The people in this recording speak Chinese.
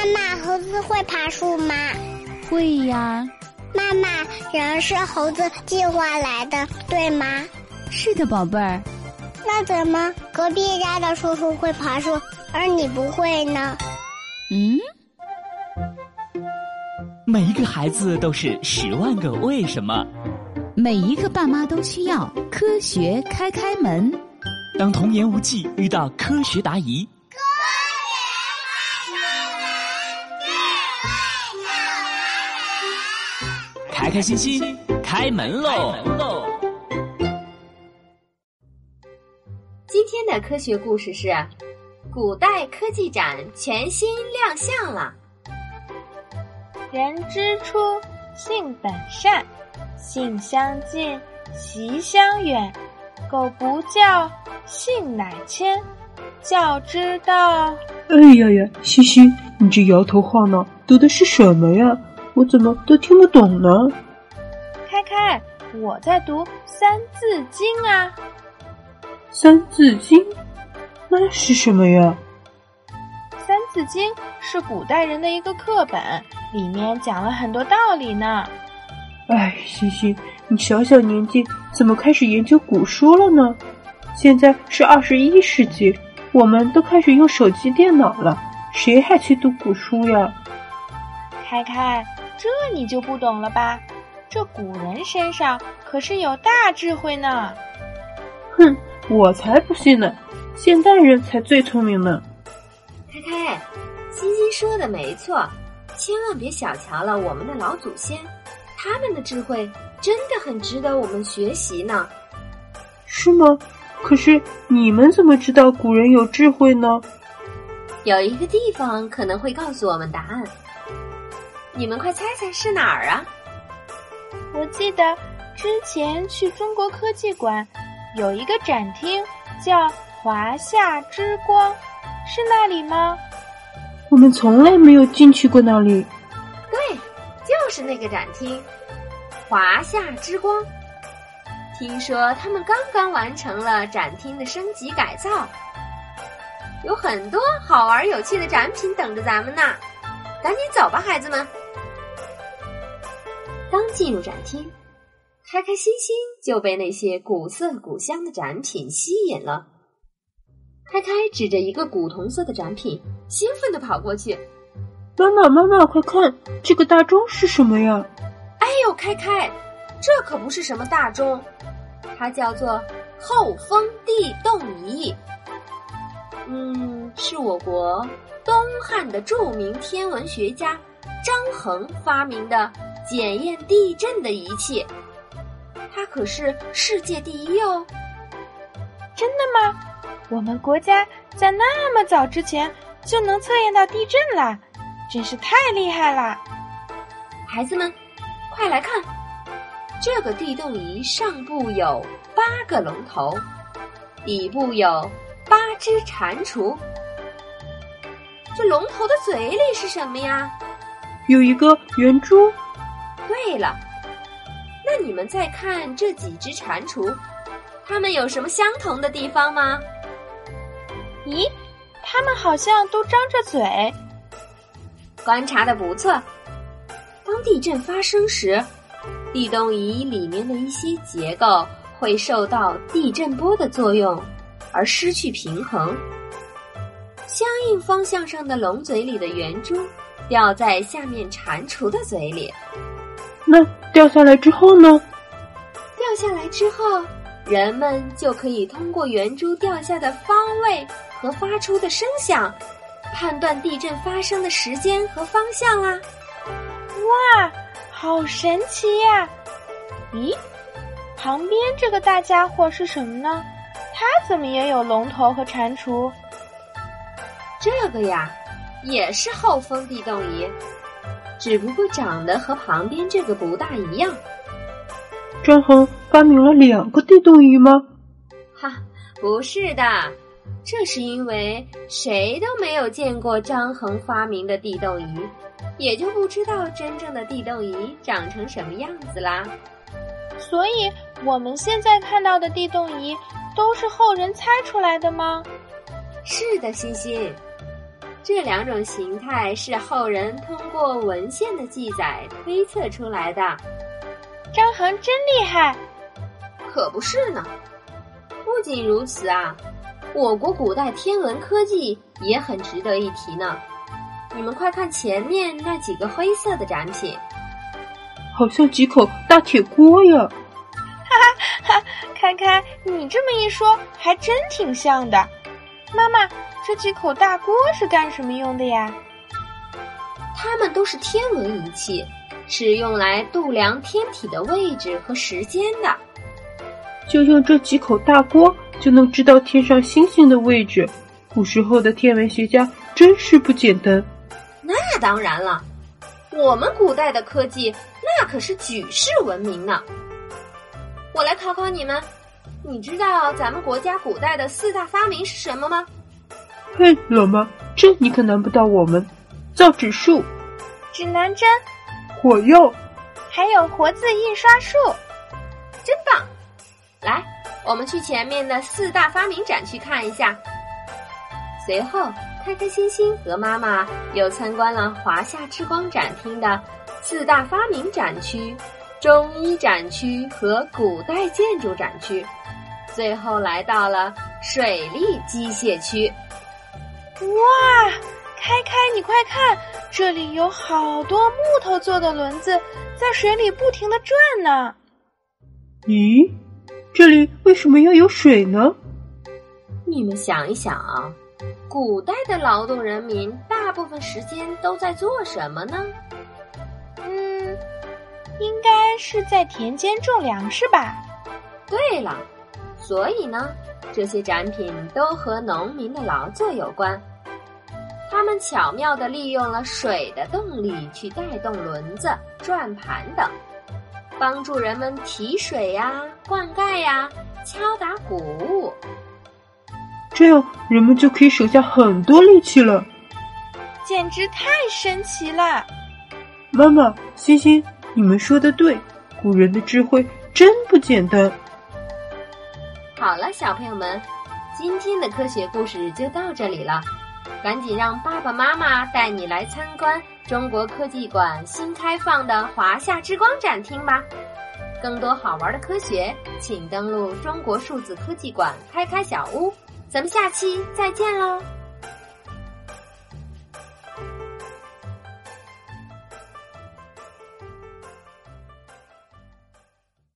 妈妈，猴子会爬树吗？会呀。妈妈，人是猴子进化来的，对吗？是的，宝贝儿。那怎么隔壁家的叔叔会爬树，而你不会呢？嗯。每一个孩子都是十万个为什么，每一个爸妈都需要科学开开门。当童言无忌遇到科学答疑，开开心心开门喽！今天的科学故事是：古代科技展全新亮相了。人之初，性本善，性相近，习相远。苟不教，性乃迁。教之道。哎呀呀，西西，你这摇头晃脑，读的是什么呀？我怎么都听不懂呢？开开，我在读《三字经》啊。《三字经》，那是什么呀？《三字经》是古代人的一个课本。里面讲了很多道理呢。哎，西西，你小小年纪怎么开始研究古书了呢？现在是二十一世纪，我们都开始用手机、电脑了，谁还去读古书呀？开开，这你就不懂了吧？这古人身上可是有大智慧呢。哼，我才不信呢！现代人才最聪明呢。开开，欣欣说的没错。千万别小瞧了我们的老祖先，他们的智慧真的很值得我们学习呢。是吗？可是你们怎么知道古人有智慧呢？有一个地方可能会告诉我们答案，你们快猜猜是哪儿啊？我记得之前去中国科技馆有一个展厅叫“华夏之光”，是那里吗？我们从来没有进去过那里。对，就是那个展厅，华夏之光。听说他们刚刚完成了展厅的升级改造，有很多好玩有趣的展品等着咱们呢。赶紧走吧，孩子们。刚进入展厅，开开心心就被那些古色古香的展品吸引了。开开指着一个古铜色的展品，兴奋地跑过去。妈妈，妈妈，快看，这个大钟是什么呀？哎呦，开开，这可不是什么大钟，它叫做后风地动仪。嗯，是我国东汉的著名天文学家张衡发明的检验地震的仪器，它可是世界第一哦。真的吗？我们国家在那么早之前就能测验到地震了，真是太厉害了！孩子们，快来看，这个地动仪上部有八个龙头，底部有八只蟾蜍。这龙头的嘴里是什么呀？有一个圆珠。对了，那你们再看这几只蟾蜍，它们有什么相同的地方吗？咦，它们好像都张着嘴。观察的不错。当地震发生时，地动仪里面的一些结构会受到地震波的作用而失去平衡，相应方向上的龙嘴里的圆珠掉在下面蟾蜍的嘴里。那掉下来之后呢？掉下来之后，人们就可以通过圆珠掉下的方位。和发出的声响，判断地震发生的时间和方向啦！哇，好神奇呀！咦，旁边这个大家伙是什么呢？它怎么也有龙头和蟾蜍？这个呀，也是后风地动仪，只不过长得和旁边这个不大一样。张衡发明了两个地动仪吗？哈，不是的。这是因为谁都没有见过张衡发明的地动仪，也就不知道真正的地动仪长成什么样子啦。所以我们现在看到的地动仪都是后人猜出来的吗？是的，欣欣。这两种形态是后人通过文献的记载推测出来的。张衡真厉害，可不是呢。不仅如此啊，我国古代天文科技也很值得一提呢。你们快看前面那几个灰色的展品，好像几口大铁锅呀！哈哈哈，开开，你这么一说，还真挺像的。妈妈，这几口大锅是干什么用的呀？它们都是天文仪器，是用来度量天体的位置和时间的。就用这几口大锅就能知道天上星星的位置，古时候的天文学家真是不简单。那当然了，我们古代的科技那可是举世闻名呢。我来考考你们。你知道咱们国家古代的四大发明是什么吗？嘿，老妈，这你可难不倒我们。造纸术、指南针、火药，还有活字印刷术，真棒！来，我们去前面的四大发明展区看一下。随后，开开心心和妈妈又参观了华夏之光展厅的四大发明展区、中医展区和古代建筑展区。最后来到了水利机械区，哇！开开，你快看，这里有好多木头做的轮子在水里不停的转呢。咦，这里为什么要有水呢？你们想一想啊，古代的劳动人民大部分时间都在做什么呢？嗯，应该是在田间种粮食吧。对了。所以呢，这些展品都和农民的劳作有关。他们巧妙地利用了水的动力去带动轮子、转盘等，帮助人们提水呀、灌溉呀、敲打谷物。这样人们就可以省下很多力气了，简直太神奇了！妈妈、欣欣，你们说的对，古人的智慧真不简单。好了，小朋友们，今天的科学故事就到这里了。赶紧让爸爸妈妈带你来参观中国科技馆新开放的华夏之光展厅吧。更多好玩的科学，请登录中国数字科技馆开开小屋。咱们下期再见喽！